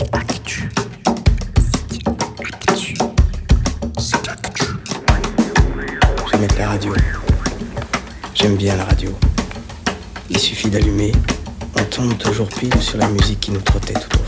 Actu. J'aime mettre la radio. J'aime bien la radio. Il suffit d'allumer, on tombe toujours pile sur la musique qui nous trottait tout au fond.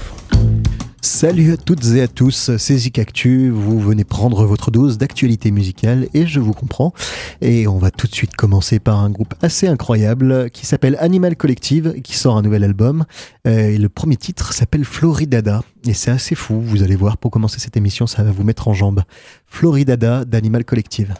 Salut à toutes et à tous, c'est Zik Actu, vous venez prendre votre dose d'actualité musicale et je vous comprends. Et on va tout de suite commencer par un groupe assez incroyable qui s'appelle Animal Collective, qui sort un nouvel album. Euh, et le premier titre s'appelle Floridada. Et c'est assez fou, vous allez voir, pour commencer cette émission, ça va vous mettre en jambe. Floridada d'Animal Collective.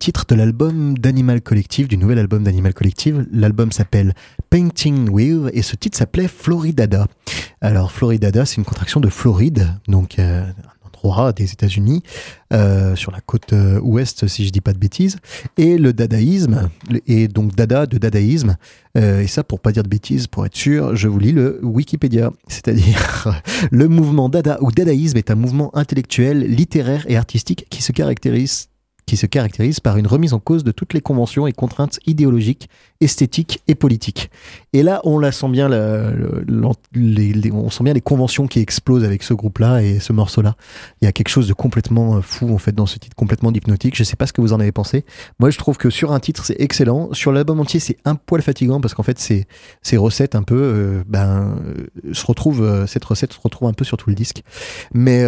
Titre de l'album d'Animal Collective, du nouvel album d'Animal Collective. L'album s'appelle Painting With et ce titre s'appelait Floridada. Alors Floridada, c'est une contraction de Floride, donc euh, endroit des États-Unis, euh, sur la côte euh, ouest, si je dis pas de bêtises, et le dadaïsme, et donc dada de dadaïsme, et ça pour pas dire de bêtises, pour être sûr, je vous lis le Wikipédia, c'est-à-dire le mouvement dada ou dadaïsme est un mouvement intellectuel, littéraire et artistique qui se caractérise qui se caractérise par une remise en cause de toutes les conventions et contraintes idéologiques, esthétiques et politiques. Et là, on la sent bien, les, on sent bien les conventions qui explosent avec ce groupe-là et ce morceau-là. Il y a quelque chose de complètement euh, fou en fait dans ce titre, complètement hypnotique. Je sais pas ce que vous en avez pensé. Moi, je trouve que sur un titre, c'est excellent. Sur l'album entier, c'est un poil fatigant parce qu'en fait, ces, recettes un peu, euh, ben, euh, se retrouvent, cette recette se retrouve un peu sur tout le disque. Mais,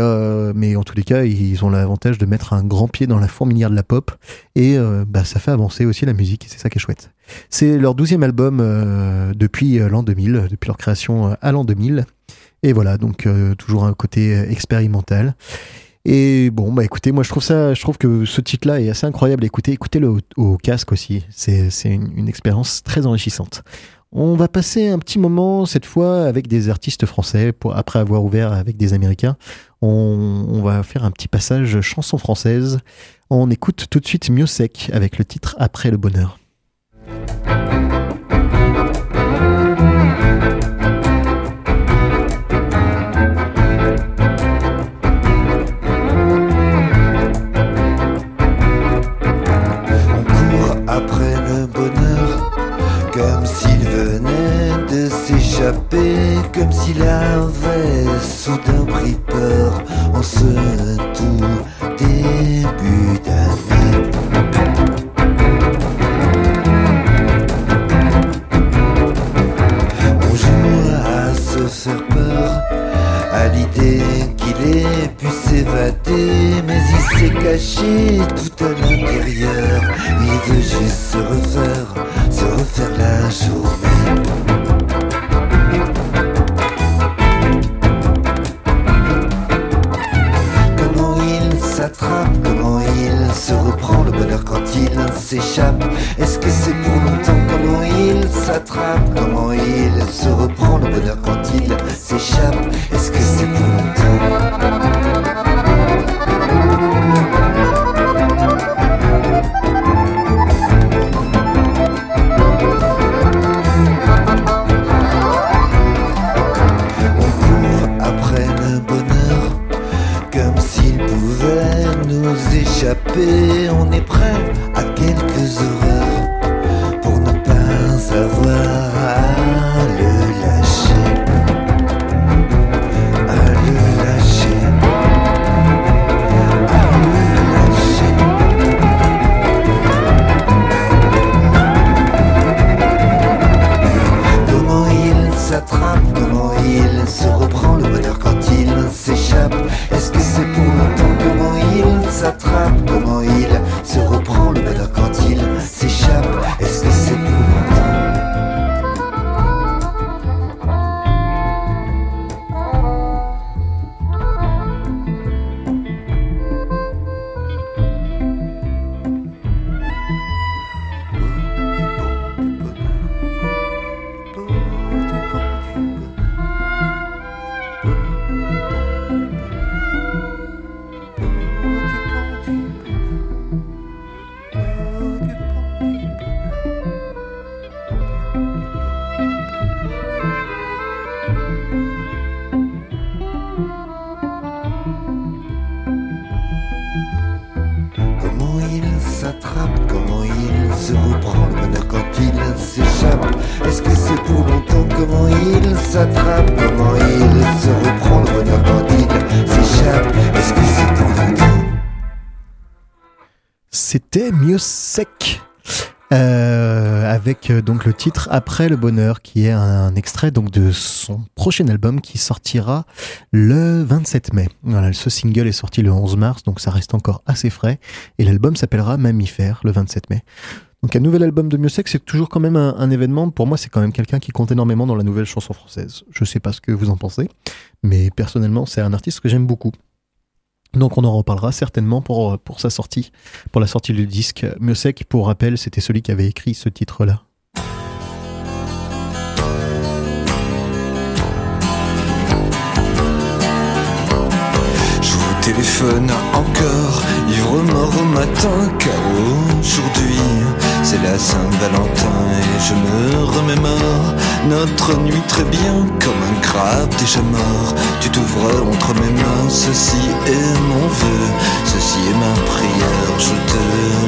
mais en tous les cas, ils ont l'avantage de mettre un grand pied dans la fourmilière de la pop et bah, ça fait avancer aussi la musique c'est ça qui est chouette. C'est leur douzième album euh, depuis euh, l'an 2000, depuis leur création à l'an 2000 et voilà donc toujours un côté expérimental. Et bon, bah écoutez, moi je trouve ça, je trouve que ce titre-là est assez incroyable à écouter. Écoutez-le au, casque aussi, c'est une, une, expérience très enrichissante. On va passer un petit moment cette fois avec des artistes français, après avoir ouvert avec des Américains. On, on va faire un petit passage chanson française. On écoute tout de suite Miosec avec le titre Après le bonheur. Comme s'il venait de s'échapper, comme s'il avait soudain pris peur en ce tout début d'année. Faire à l'idée qu'il ait pu s'évader, mais il s'est caché tout à l'intérieur. Il veut juste se refaire, se refaire la journée. Se reprend le bonheur quand il s'échappe. Est-ce que c'est pour longtemps Comment il s'attrape, comment il se reprend le bonheur quand il s'échappe? Est-ce que c'est pour longtemps? Titre Après le bonheur qui est un, extrait donc de son prochain album qui sortira le 27 mai. Ce single est sorti le 11 mars donc ça reste encore assez frais et l'album s'appellera Mammifère le 27 mai. Donc un nouvel album de Miossec, c'est toujours quand même un, événement. Pour moi, c'est quand même quelqu'un qui compte énormément dans la nouvelle chanson française. Je sais pas ce que vous en pensez, mais personnellement, c'est un artiste que j'aime beaucoup. Donc on en reparlera certainement pour, pour sa sortie, pour la sortie du disque. Miossec, pour rappel, c'était celui qui avait écrit ce titre-là. Téléphone encore, ivre mort au matin, car aujourd'hui c'est la Saint-Valentin et je me remémore notre nuit très bien comme un crabe déjà mort. Tu t'ouvres entre mes mains, ceci est mon vœu, ceci est ma prière, je te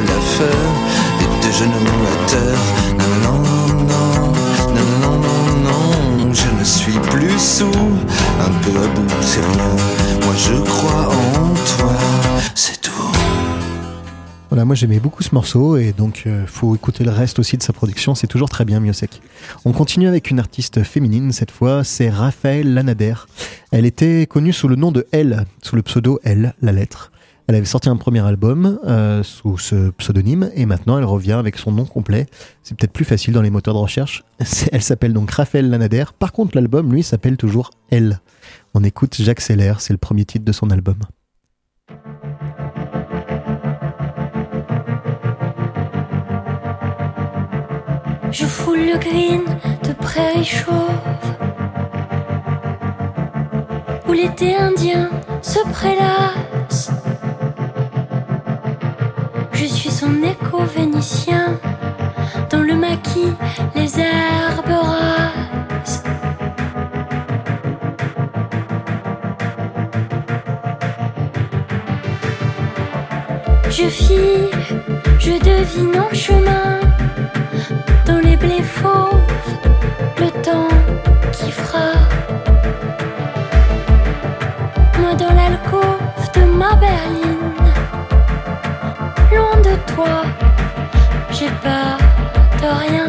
la fais et genoux à terre. Non, plus sous, un peu à bout, c'est rien. Moi je crois en toi, c'est tout. Voilà, moi j'aimais beaucoup ce morceau et donc euh, faut écouter le reste aussi de sa production, c'est toujours très bien Miosek. On continue avec une artiste féminine, cette fois c'est Raphaël Lanader. Elle était connue sous le nom de L, sous le pseudo L, la lettre. Elle avait sorti un premier album euh, sous ce pseudonyme et maintenant elle revient avec son nom complet. C'est peut-être plus facile dans les moteurs de recherche. Elle s'appelle donc Raphaël Lanader. Par contre l'album lui s'appelle toujours Elle. On écoute J'accélère, c'est le premier titre de son album. Je foule le green de prairies chauves où l'été indien se prélasse. Je suis son écho vénitien dans le maquis, les herbes rases. Je file, je devine en chemin dans les blés fauves, le temps qui fera. Moi dans l'alcôve de ma berline, toi, j'ai peur de rien.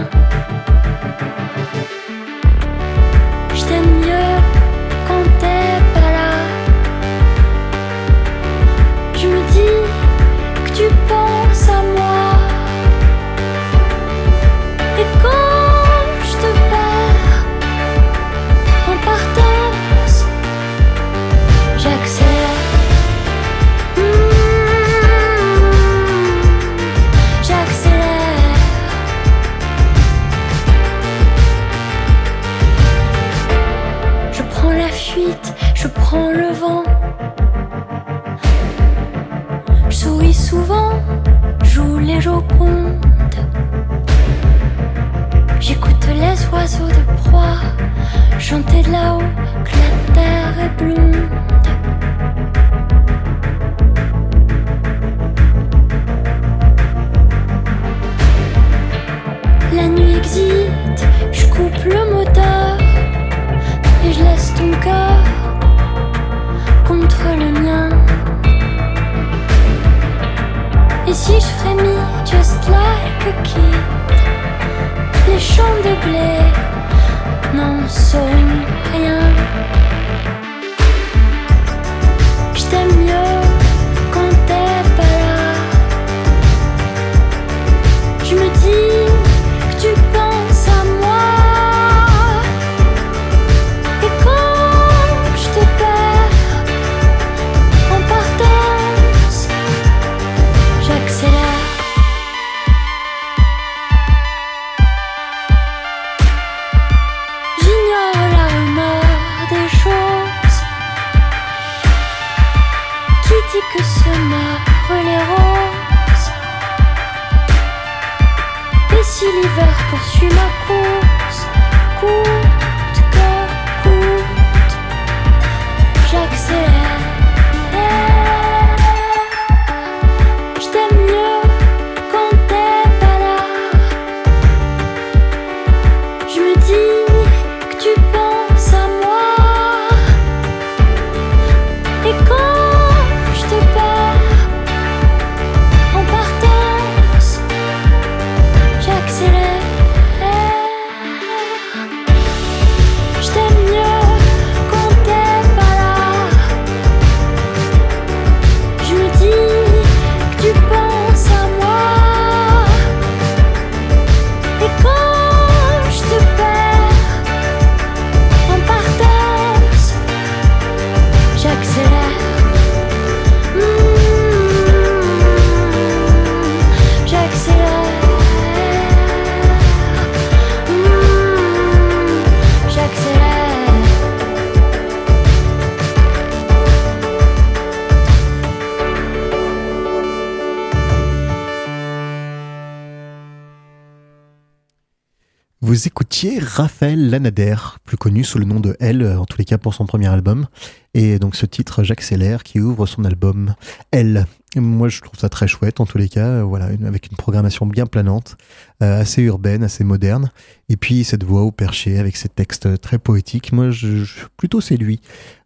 Vous écoutiez Raphaël Lanader, plus connu sous le nom de L, en tous les cas pour son premier album. Et donc ce titre, J'accélère, qui ouvre son album L. Moi, je trouve ça très chouette, en tous les cas, voilà, avec une programmation bien planante, euh, assez urbaine, assez moderne. Et puis cette voix au perché, avec ses textes très poétiques. Moi, je, plutôt séduit.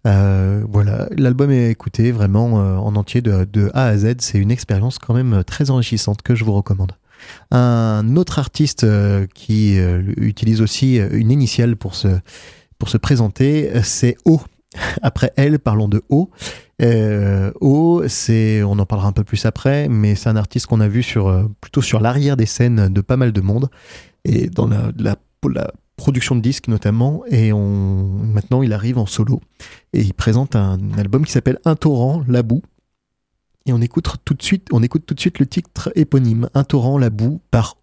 Euh, voilà, l'album est écouté vraiment euh, en entier de A à Z. C'est une expérience quand même très enrichissante que je vous recommande. Un autre artiste euh, qui euh, utilise aussi euh, une initiale pour se, pour se présenter, c'est O. Après elle, parlons de O. O, c'est, on en parlera un peu plus après, mais c'est un artiste qu'on a vu sur, plutôt sur l'arrière des scènes de pas mal de monde et dans la, production de disques notamment. Et maintenant, il arrive en solo et il présente un album qui s'appelle Un torrent, la boue, et on écoute tout de suite, on écoute tout de suite le titre éponyme, Un torrent la boue par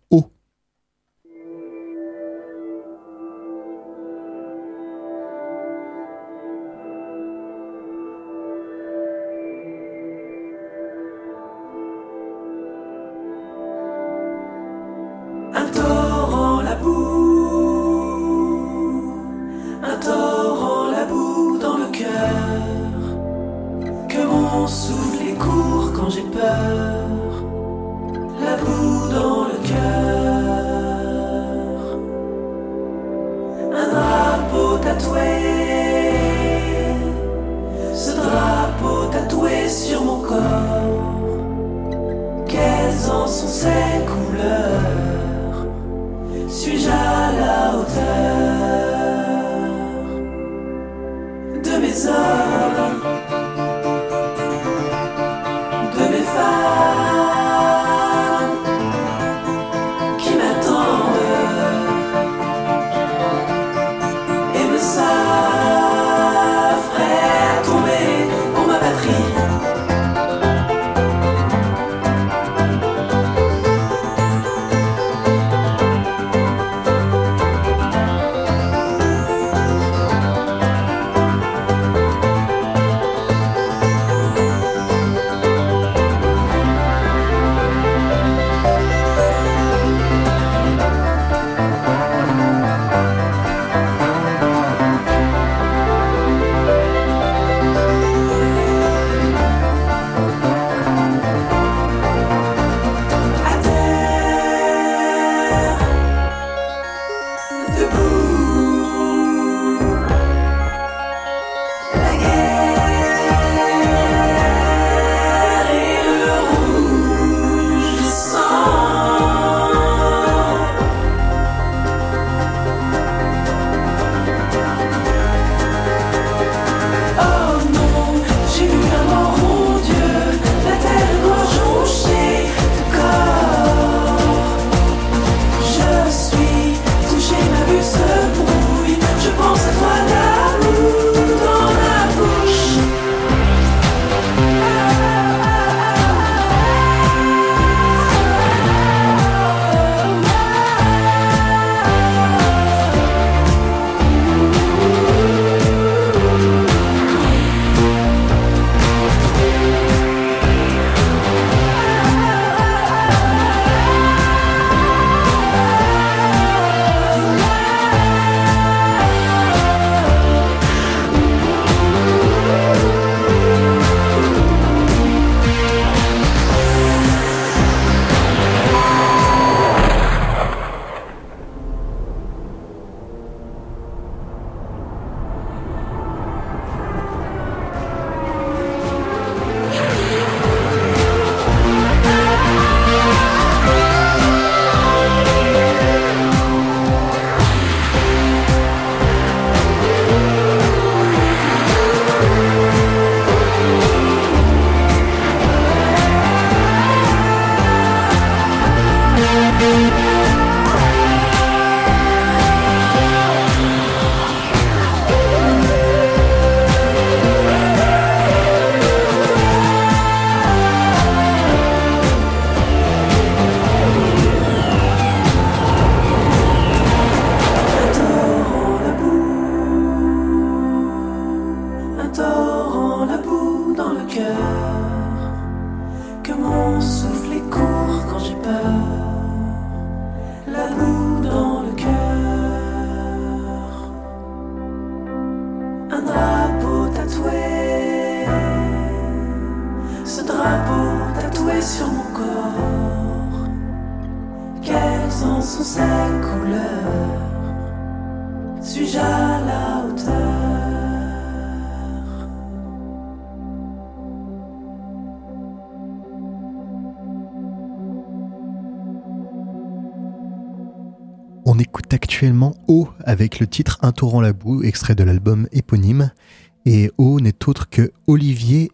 mes le titre Un torrent la boue, extrait de l'album éponyme. Et O n'est autre que Olivier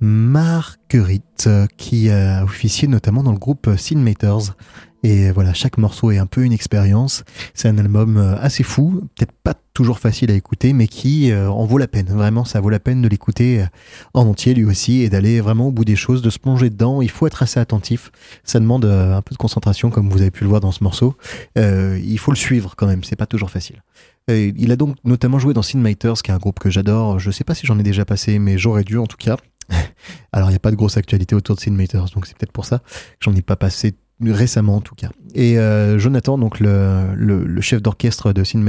Marguerite, qui a officié notamment dans le groupe Cinematters. Et voilà, chaque morceau est un peu une expérience. C'est un album euh, assez fou, peut-être pas toujours facile à écouter, mais qui euh, en vaut la peine. Vraiment, ça vaut la peine de l'écouter euh, en entier lui aussi et d'aller vraiment au bout des choses, de se plonger dedans. Il faut être assez attentif. Ça demande un peu de concentration, comme vous avez pu le voir dans ce morceau. il faut le suivre quand même. C'est pas toujours facile. il a donc notamment joué dans Cinematters, qui est un groupe que j'adore. Je sais pas si j'en ai déjà passé, mais j'aurais dû en tout cas. Alors, il n'y a pas de grosse actualité autour de Cinematters, donc c'est peut-être pour ça que j'en ai pas passé récemment en tout cas. Et euh, Jonathan, donc le, chef d'orchestre de Sin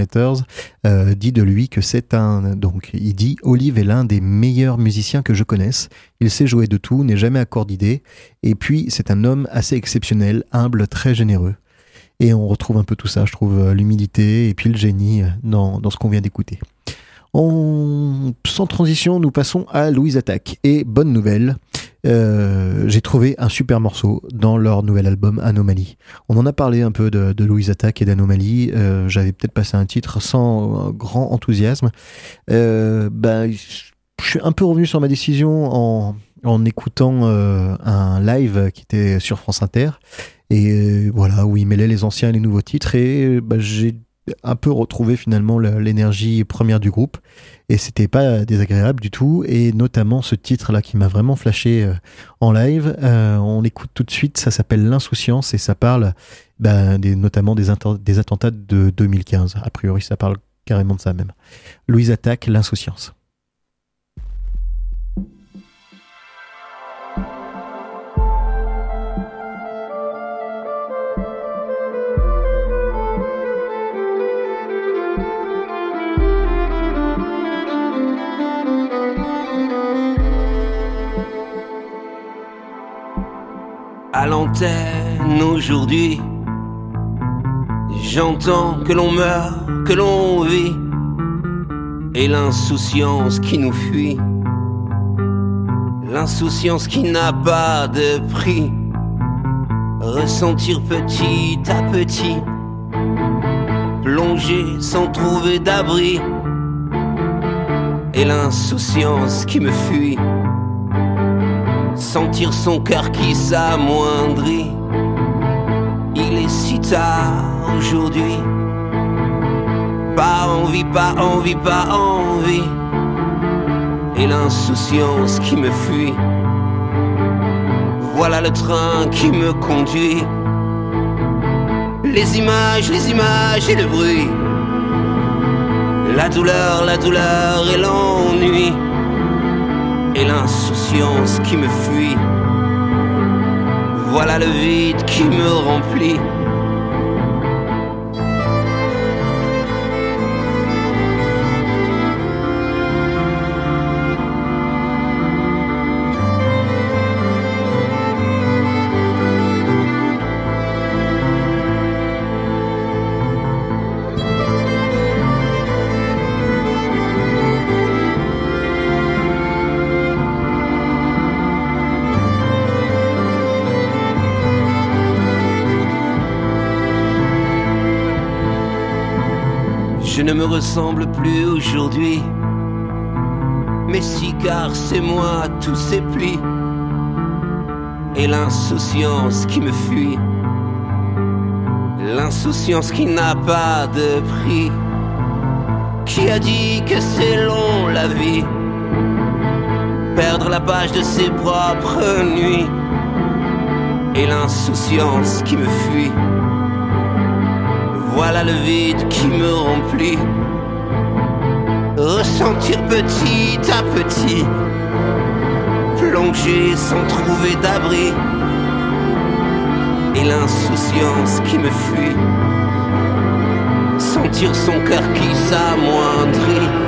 euh, dit de lui que c'est un donc il dit Olive est l'un des meilleurs musiciens que je connaisse. Il sait jouer de tout, n'est jamais à court d'idées, et puis c'est un homme assez exceptionnel, humble, très généreux. Et on retrouve un peu tout ça, je trouve, euh, l'humilité et puis le génie dans, dans ce qu'on vient d'écouter. Sans transition, nous passons à Louise Attaque. Et bonne nouvelle, euh, j'ai trouvé un super morceau dans leur nouvel album Anomalie. On en a parlé un peu de, Louise Attaque et d'Anomalie. Euh, j'avais peut-être passé un titre sans grand enthousiasme. Euh, ben, je suis un peu revenu sur ma décision en, en écoutant un live qui était sur France Inter. Et voilà, où il mêlait les anciens et les nouveaux titres. Et ben, j'ai un peu retrouvé finalement l'énergie première du groupe. Et c'était pas désagréable du tout. Et notamment ce titre là qui m'a vraiment flashé euh, en live. Euh, on l'écoute tout de suite. Ça s'appelle l'insouciance et ça parle ben, des, notamment des, des attentats de 2015 a priori ça parle carrément de ça même. Louise attaque l'insouciance à l'antenne aujourd'hui. J'entends que l'on meurt, que l'on vit, et l'insouciance qui nous fuit. L'insouciance qui n'a pas de prix. Ressentir petit à petit, plonger sans trouver d'abri. Et l'insouciance qui me fuit sentir son cœur qui s'amoindrit. Il est si tard aujourd'hui. Pas envie, pas envie, pas envie. Et l'insouciance qui me fuit. Voilà le train qui me conduit. Les images, les images et le bruit. La douleur, la douleur et l'ennui et l'insouciance qui me fuit. Voilà le vide qui me remplit. Ressemble plus aujourd'hui. Mais si, car c'est moi, tous ces plis. Et l'insouciance qui me fuit. L'insouciance qui n'a pas de prix. Qui a dit que c'est long la vie? Perdre la page de ses propres nuits. Et l'insouciance qui me fuit. Voilà le vide qui me remplit. Ressentir petit à petit, plonger sans trouver d'abri. Et l'insouciance qui me fuit. Sentir son cœur qui s'amoindrit.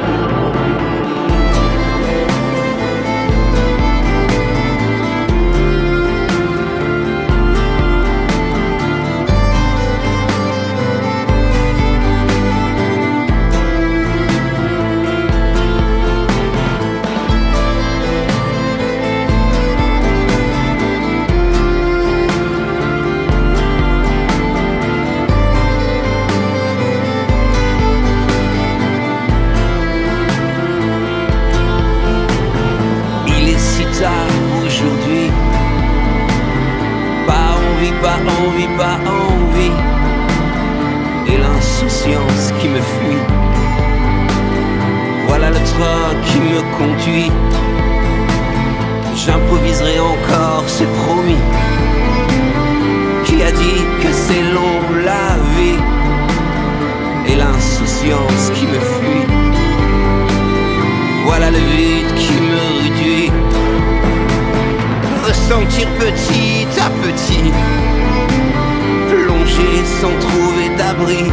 Sans trouver d'abri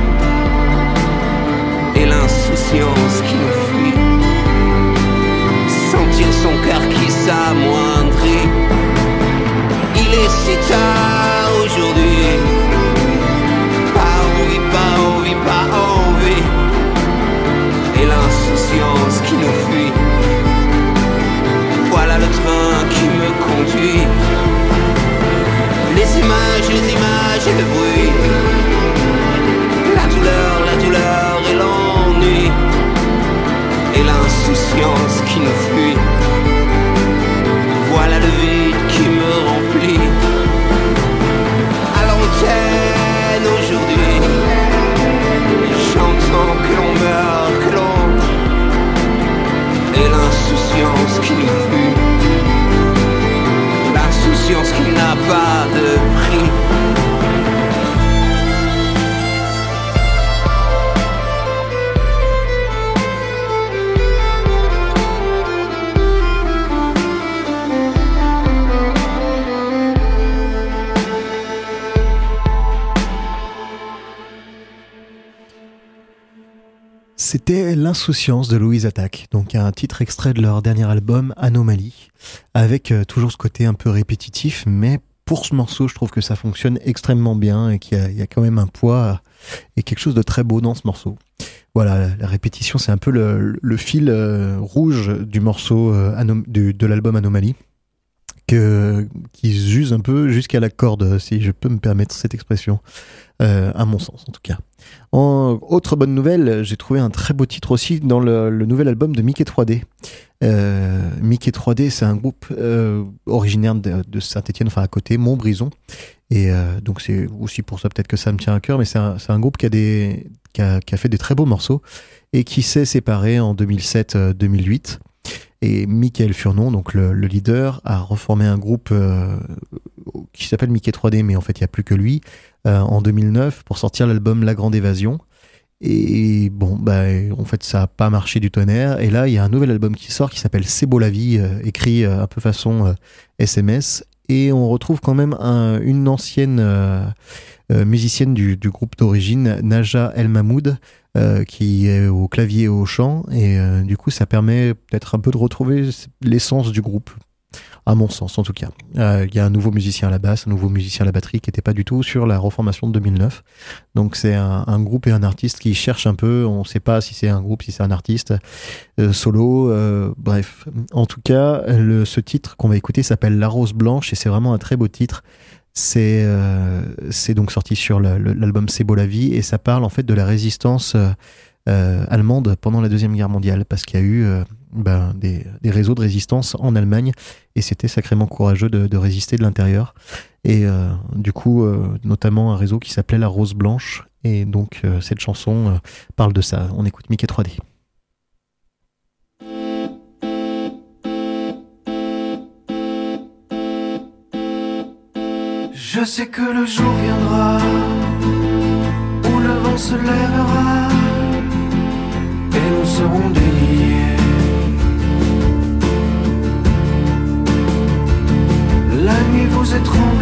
et l'insouciance qui nous fuit. Sentir son cœur qui s'amoindrit. Il est si tard aujourd'hui. Pas envie, pas envie, pas envie. Et l'insouciance qui nous fuit. Voilà le train qui me conduit. Les images, les images et le bruit. Et l'insouciance qui nous C'était L'insouciance de Louise Attaque, donc un titre extrait de leur dernier album Anomalie, avec euh, toujours ce côté un peu répétitif, mais pour ce morceau, je trouve que ça fonctionne extrêmement bien et qu'il y, a- quand même un poids et quelque chose de très beau dans ce morceau. Voilà, la- répétition, c'est un peu le, fil euh, rouge du morceau euh, de l'album Anomalie, qui se use un peu jusqu'à la corde, si je peux me permettre cette expression, euh, à mon sens en tout cas. Autre bonne nouvelle, j'ai trouvé un très beau titre aussi dans le, nouvel album de Mickey 3D. Euh, Mickey 3D, c'est un groupe euh, originaire de, Saint-Etienne, enfin à côté, Montbrison. Et euh, donc c'est aussi pour ça peut-être que ça me tient à cœur, mais c'est un, groupe qui a, fait des très beaux morceaux et qui s'est séparé en 2007-2008. Et Michael Furnon, donc le, le leader, a reformé un groupe qui s'appelle Mickey 3D, mais en fait il n'y a plus que lui, en 2009 pour sortir l'album La Grande Évasion. Et bon, bah, en fait, ça n'a pas marché du tonnerre. Et là, il y a un nouvel album qui sort qui s'appelle C'est beau la vie, euh, écrit euh, un peu façon euh, SMS. Et on retrouve quand même un- une ancienne euh, euh, musicienne du, du groupe d'origine, Naja El Mahmoud, euh, qui est au clavier et au chant. Et euh, du coup, ça permet peut-être un peu de retrouver l'essence du groupe. À mon sens, en tout cas. Euh, Il y a un nouveau musicien à la basse, un nouveau musicien à la batterie qui n'était pas du tout sur la reformation de 2009. Donc c'est un, groupe et un artiste qui cherchent un peu. On ne sait pas si c'est un groupe, si c'est un artiste euh, solo. euh, bref, en tout cas, ce titre qu'on va écouter s'appelle La Rose Blanche et c'est vraiment un très beau titre. C'est c'est donc sorti sur l'album C'est beau la vie et ça parle en fait de la résistance allemande pendant la deuxième guerre mondiale parce qu'il y a eu ben, des, des réseaux de résistance en Allemagne et c'était sacrément courageux de, résister de l'intérieur. Et euh, du coup, euh, notamment un réseau qui s'appelait La Rose Blanche. Et donc, euh, cette chanson parle de ça. On écoute Mickey 3D. Je sais que le jour viendra où le vent se lèvera et nous serons des nuit vous étranglera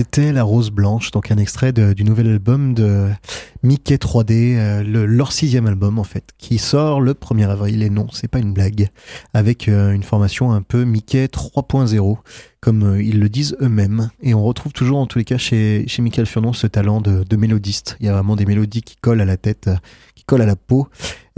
C'était La Rose Blanche, donc un extrait du nouvel album de Mickey 3D, euh, le- leur sixième album en fait, qui sort le 1er avril, et non, c'est pas une blague, avec euh, une formation un peu Mickey 3.0, comme euh, ils le disent eux-mêmes. Et on retrouve toujours en tous les cas chez, chez Michael Furnon ce talent de, de mélodiste. Il y a vraiment des mélodies qui collent à la tête, qui collent à la peau,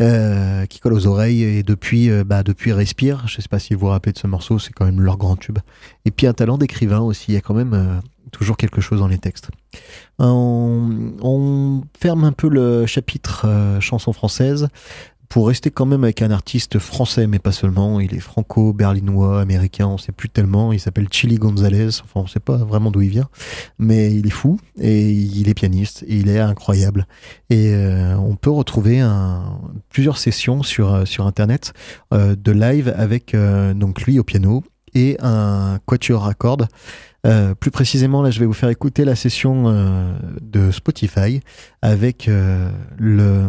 euh, qui collent aux oreilles, et depuis, euh, bah, depuis Respire, je sais pas si vous vous rappelez de ce morceau, c'est quand même leur grand tube. Et puis un talent d'écrivain aussi, il y a quand même... euh, toujours quelque chose dans les textes. On, on ferme un peu le chapitre chanson française pour rester quand même avec un artiste français, mais pas seulement. Il est franco-berlinois, américain, on sait plus tellement. Il s'appelle Chili Gonzalez. Enfin, on sait pas vraiment d'où il vient, mais il est fou et il est pianiste. Et il est incroyable. Et euh, on peut retrouver plusieurs sessions sur euh, sur internet euh, de live avec donc lui au piano et un quatuor à cordes. Plus précisément, là, je vais vous faire écouter la session de Spotify avec le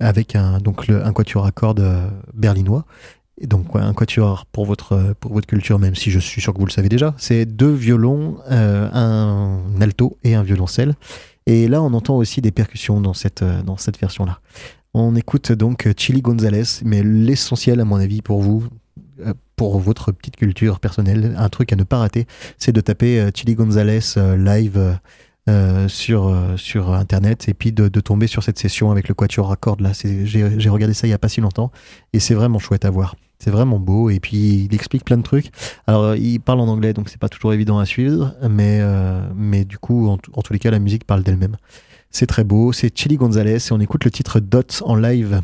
avec un donc un quatuor à cordes euh, berlinois. Et donc un quatuor pour votre pour votre culture, même si je suis sûr que vous le savez déjà. C'est deux violons, euh, un alto et un violoncelle. Et là, on entend aussi des percussions dans cette euh, dans cette version-là. On écoute donc Chili Gonzalez, mais l'essentiel à mon avis pour vous, euh, pour votre petite culture personnelle, un truc à ne pas rater, c'est de taper euh, Chili Gonzalez euh, live euh, sur, euh, sur internet et puis de, de tomber sur cette session avec le quatuor à là. J'ai regardé ça il y a pas si longtemps et c'est vraiment chouette à voir. C'est vraiment beau et puis il explique plein de trucs. Alors euh, il parle en anglais donc c'est pas toujours évident à suivre, mais, euh, mais du coup en, tous les cas la musique parle d'elle-même. C'est très beau, c'est Chili Gonzalez et on écoute le titre Dot en live.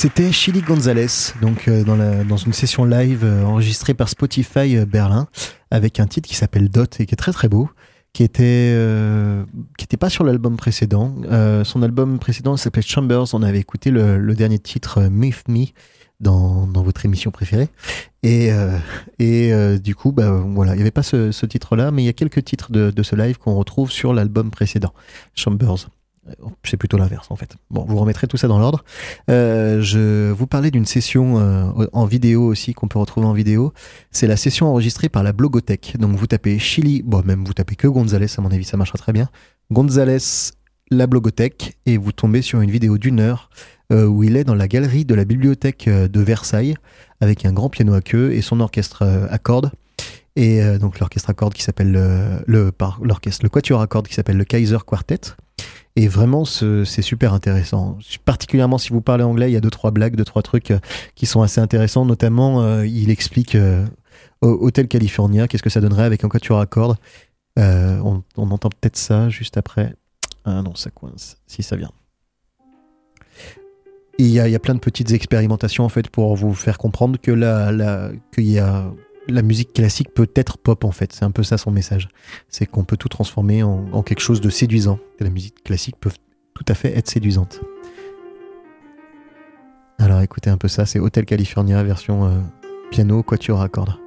C'était Chili Gonzalez, donc euh, dans, la, dans une session live euh, enregistrée par Spotify euh, Berlin, avec un titre qui s'appelle Dot et qui est très très beau, qui était euh, qui était pas sur l'album précédent. Euh, son album précédent s'appelait Chambers. On avait écouté le, le dernier titre Myth Me dans, dans votre émission préférée. Et, euh, et euh, du coup, bah, voilà, il n'y avait pas ce, ce titre-là, mais il y a quelques titres de, de ce live qu'on retrouve sur l'album précédent, Chambers. C'est plutôt l'inverse en fait. Bon, vous remettrez tout ça dans l'ordre. Euh, je vous parlais d'une session euh, en vidéo aussi qu'on peut retrouver en vidéo. C'est la session enregistrée par la Blogothèque. Donc vous tapez Chili, bon même vous tapez que Gonzalez à mon avis ça marchera très bien. Gonzalez la Blogothèque et vous tombez sur une vidéo d'une heure euh, où il est dans la galerie de la bibliothèque de Versailles avec un grand piano à queue et son orchestre à cordes. Et euh, donc l'orchestre à cordes qui s'appelle le, le l'orchestre le quatuor à cordes qui s'appelle le Kaiser Quartet. Et vraiment, ce- c'est super intéressant. Particulièrement si vous parlez anglais, il y a deux trois blagues, deux trois trucs euh, qui sont assez intéressants. Notamment, euh, il explique euh, au- Hôtel California, qu'est-ce que ça donnerait avec un quatuor à cordes. On, entend peut-être ça juste après. Ah non, ça coince. Si ça vient. Il y, a, plein de petites expérimentations en fait pour vous faire comprendre que la, la, qu'il y a, la musique classique peut être pop en fait. C'est un peu ça son message. C'est qu'on peut tout transformer en, quelque chose de séduisant. La musique classique peut tout à fait être séduisante. Alors écoutez un peu ça, c'est Hotel California version euh, piano, quatuor à cordes.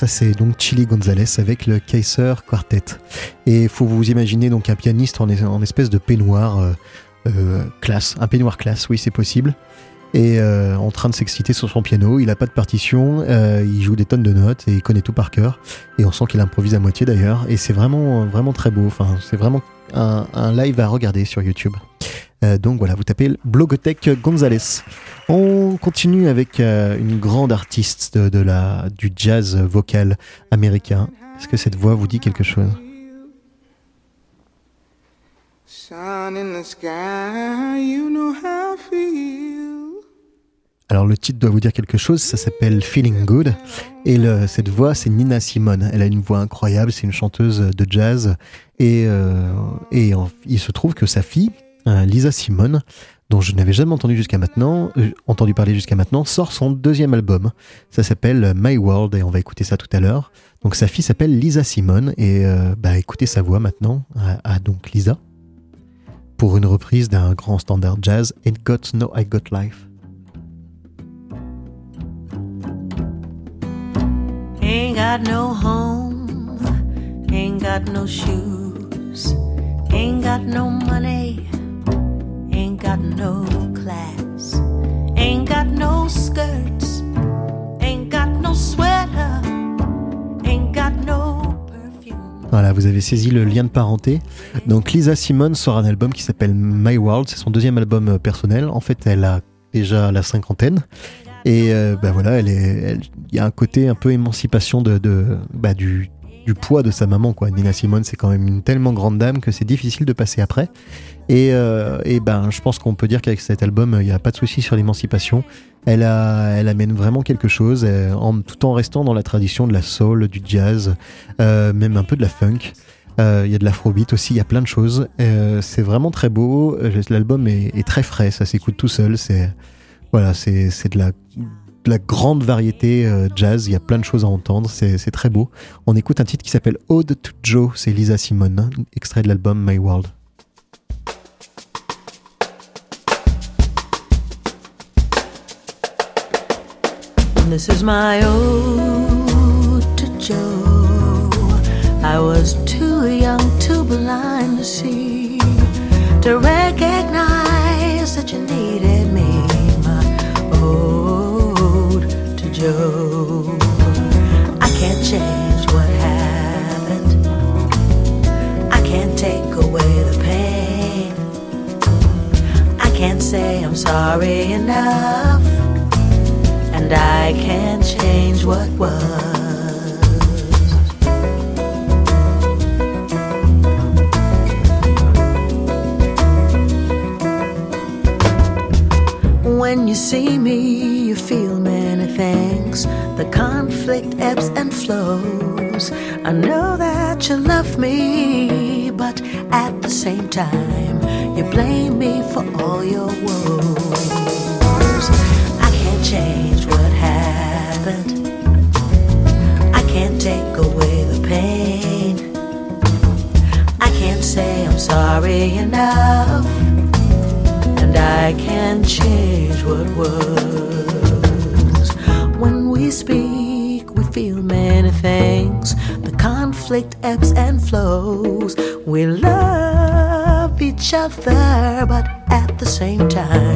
Ça c'est donc Chili Gonzalez avec le Kaiser Quartet. Et il faut vous imaginer donc un pianiste en, es- en espèce de peignoir euh, euh, classe, un peignoir classe, oui c'est possible. Et euh, en train de s'exciter sur son piano, il n'a pas de partition, il joue des tonnes de notes et il connaît tout par cœur. Et on sent qu'il improvise à moitié d'ailleurs. Et c'est vraiment, vraiment très beau. Enfin, c'est vraiment un, un live à regarder sur YouTube. Donc voilà, vous tapez Blogotech Gonzalez. On continue avec euh, une grande artiste de, de la, du jazz vocal américain. Est-ce que cette voix vous dit quelque chose? Sun in the sky, you know how I feel. Alors le titre doit vous dire quelque chose, ça s'appelle Feeling Good. Et le- cette voix, c'est Nina Simone. Elle a une voix incroyable, c'est une chanteuse de jazz. Et, euh, et en- il se trouve que sa fille, euh, Lisa Simone, dont je n'avais jamais entendu jusqu'à maintenant, euh, entendu parler jusqu'à maintenant, sort son deuxième album. Ça s'appelle My World et on va écouter ça tout à l'heure. Donc sa fille s'appelle Lisa Simone et euh, bah, écoutez sa voix maintenant à, donc Lisa pour une reprise d'un grand standard jazz, Ain't Got No I Got Life. Ain't got no home, ain't got no shoes, ain't got no money, Voilà, vous avez saisi le lien de parenté. Donc Lisa Simone sort un album qui s'appelle My World, c'est son deuxième album euh, personnel. En fait, elle a déjà la cinquantaine. Et euh, bah voilà, il y a un côté un peu émancipation de, bah, du, du poids de sa maman quoi. Nina Simone, c'est quand même une tellement grande dame que c'est difficile de passer après. Et, euh, et ben, je pense qu'on peut dire qu'avec cet album, il n'y a pas de souci sur l'émancipation. Elle, a, amène vraiment quelque chose, euh, tout en restant dans la tradition de la soul, du jazz, euh, même un peu de la funk. Il y a de l'afrobeat aussi, il y a plein de choses. C'est vraiment très beau. L'album est, très frais, ça s'écoute tout seul. C'est voilà, c'est de la, de la grande variété jazz. Il y a plein de choses à entendre. C'est c'est très beau. On écoute un titre qui s'appelle Ode to Joe. C'est Lisa Simone, hein, extrait de l'album My World. This is my ode to Joe. I was too young, too blind to see, to recognize that you needed me. My ode to Joe. I can't change what happened. I can't take away the pain. I can't say I'm sorry enough and I can't change what was. When you see me, you feel many things. The conflict ebbs and flows. I know that you love me, but at the same time, you blame me for all your woes. Each but at the same time,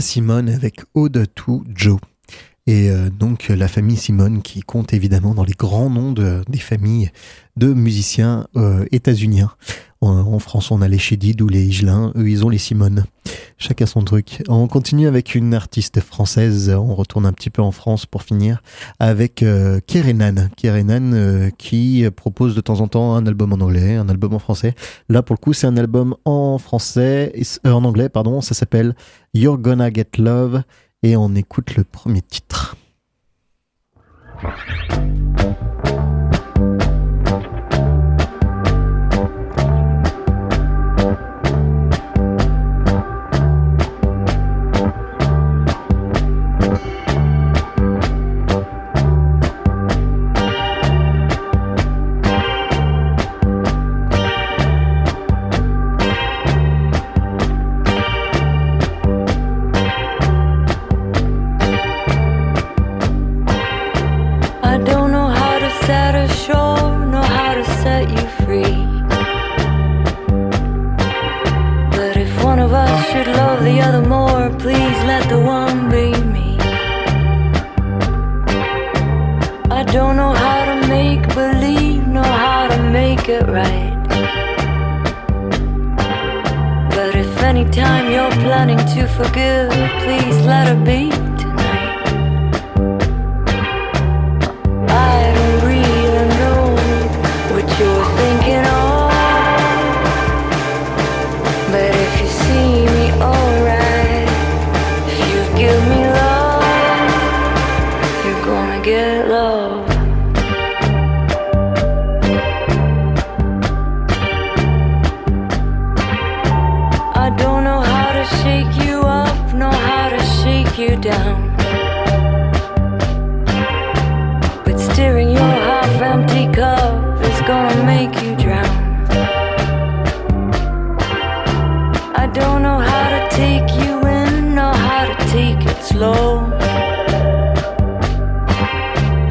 Simone avec Ode to Joe. Et euh, donc la famille Simone qui compte évidemment dans les grands noms des familles de musiciens euh, états-uniens. En, France, on a les Chédid ou les Higelin, eux ils ont les Simone. Chacun son truc. On continue avec une artiste française, on retourne un petit peu en France pour finir, avec euh, Kerenan. Kerenan euh, qui propose de temps en temps un album en anglais, un album en français. Là pour le coup c'est un album en français, en anglais pardon, ça s'appelle You're Gonna Get Love et on écoute le premier titre.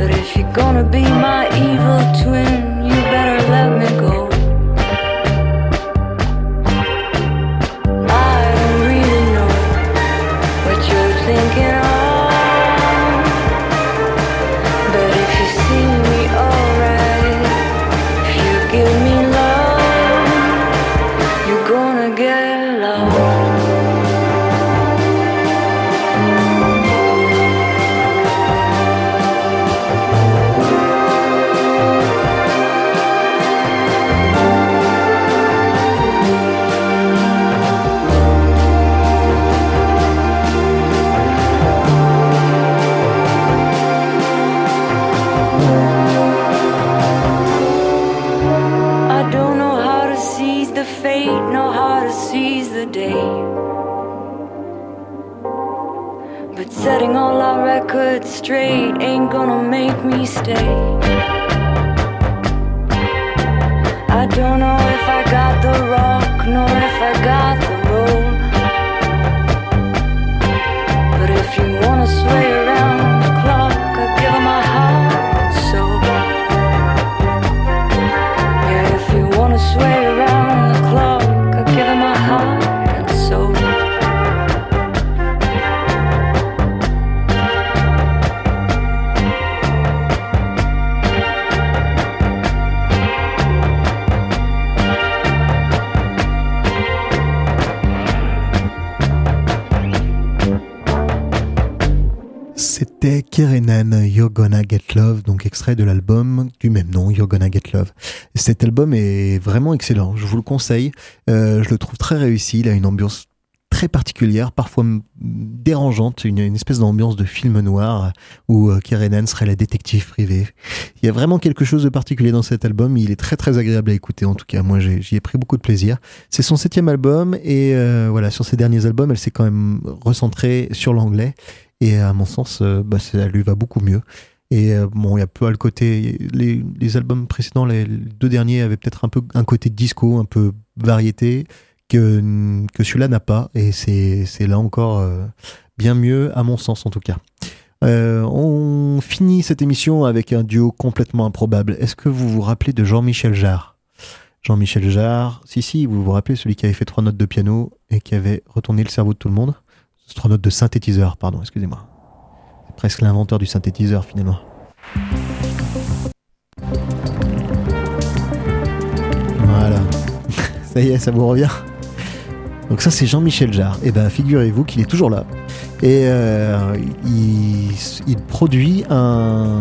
But if you're gonna be my evil twin. Excellent, je vous le conseille. Euh, je le trouve très réussi, il a une ambiance très particulière, parfois dérangeante, une, espèce d'ambiance de film noir où euh, Kerenan serait la détective privée. Il y a vraiment quelque chose de particulier dans cet album, il est très très agréable à écouter en tout cas, moi j'y ai pris beaucoup de plaisir. C'est son septième album et euh, voilà, sur ses derniers albums, elle s'est quand même recentrée sur l'anglais et à mon sens, euh, bah, ça lui va beaucoup mieux. Et euh, bon, il y a peu à le côté. Les, albums précédents, les deux derniers, avaient peut-être un peu un côté disco, un peu variété, que, que celui-là n'a pas. Et c'est là encore euh, bien mieux, à mon sens en tout cas. on finit cette émission avec un duo complètement improbable. Est-ce que vous vous rappelez de Jean-Michel Jarre? Jean-Michel Jarre. Si, si, vous vous rappelez celui qui avait fait trois notes de piano et qui avait retourné le cerveau de tout le monde Trois notes de synthétiseur, pardon, excusez-moi. Presque l'inventeur du synthétiseur finalement. Voilà. ça y est, ça vous revient Donc ça c'est Jean-Michel Jarre. Et ben figurez-vous qu'il est toujours là. Et euh, il, produit un,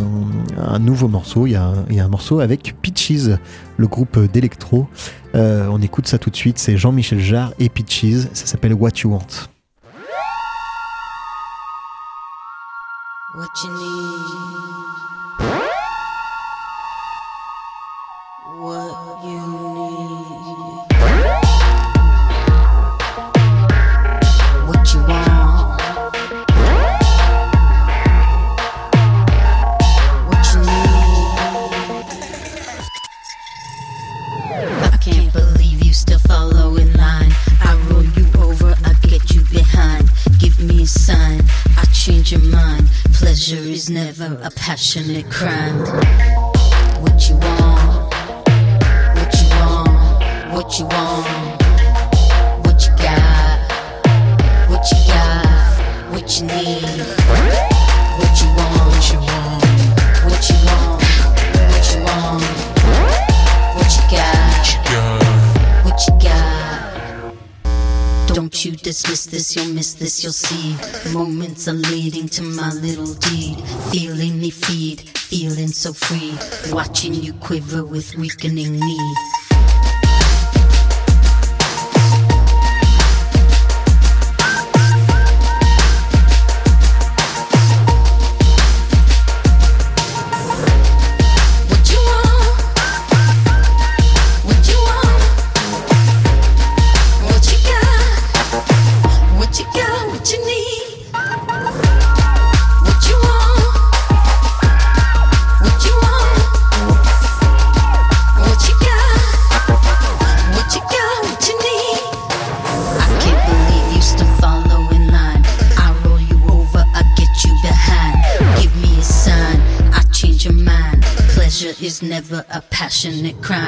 nouveau morceau. Il y, a, un morceau avec Pitches, le groupe d'électro. Euh, on écoute ça tout de suite. C'est Jean-Michel Jarre et Pitches. Ça s'appelle What You Want. what you need. What you need. What you want. What you need. I can't believe you still follow in line. I roll you over, I get you behind. Give me a sign pleasure is never a passionate crime. What you want? What you want? What you want? What you got? What you got? What you need? What you want? What you want? What you want? What you want? What you got? What you got? Don't you dismiss this, you'll miss this, you'll see. Moments are leading to my little deed. Feeling me feed, feeling so free. Watching you quiver with weakening need. And it cries.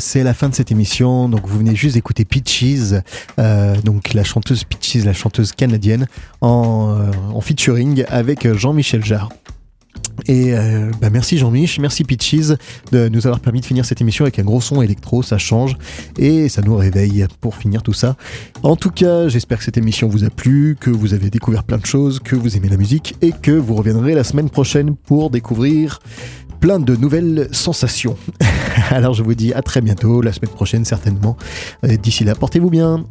C'est la fin de cette émission. Donc vous venez juste d'écouter Peaches, euh, donc la chanteuse Peaches, la chanteuse canadienne, en, euh, featuring avec Jean-Michel Jarre. Et euh, bah merci Jean-Mich, merci Peaches de nous avoir permis de finir cette émission avec un gros son électro, ça change et ça nous réveille pour finir tout ça. En tout cas, j'espère que cette émission vous a plu, que vous avez découvert plein de choses, que vous aimez la musique et que vous reviendrez la semaine prochaine pour découvrir plein de nouvelles sensations. Alors je vous dis à très bientôt, la semaine prochaine certainement. D'ici là, portez-vous bien.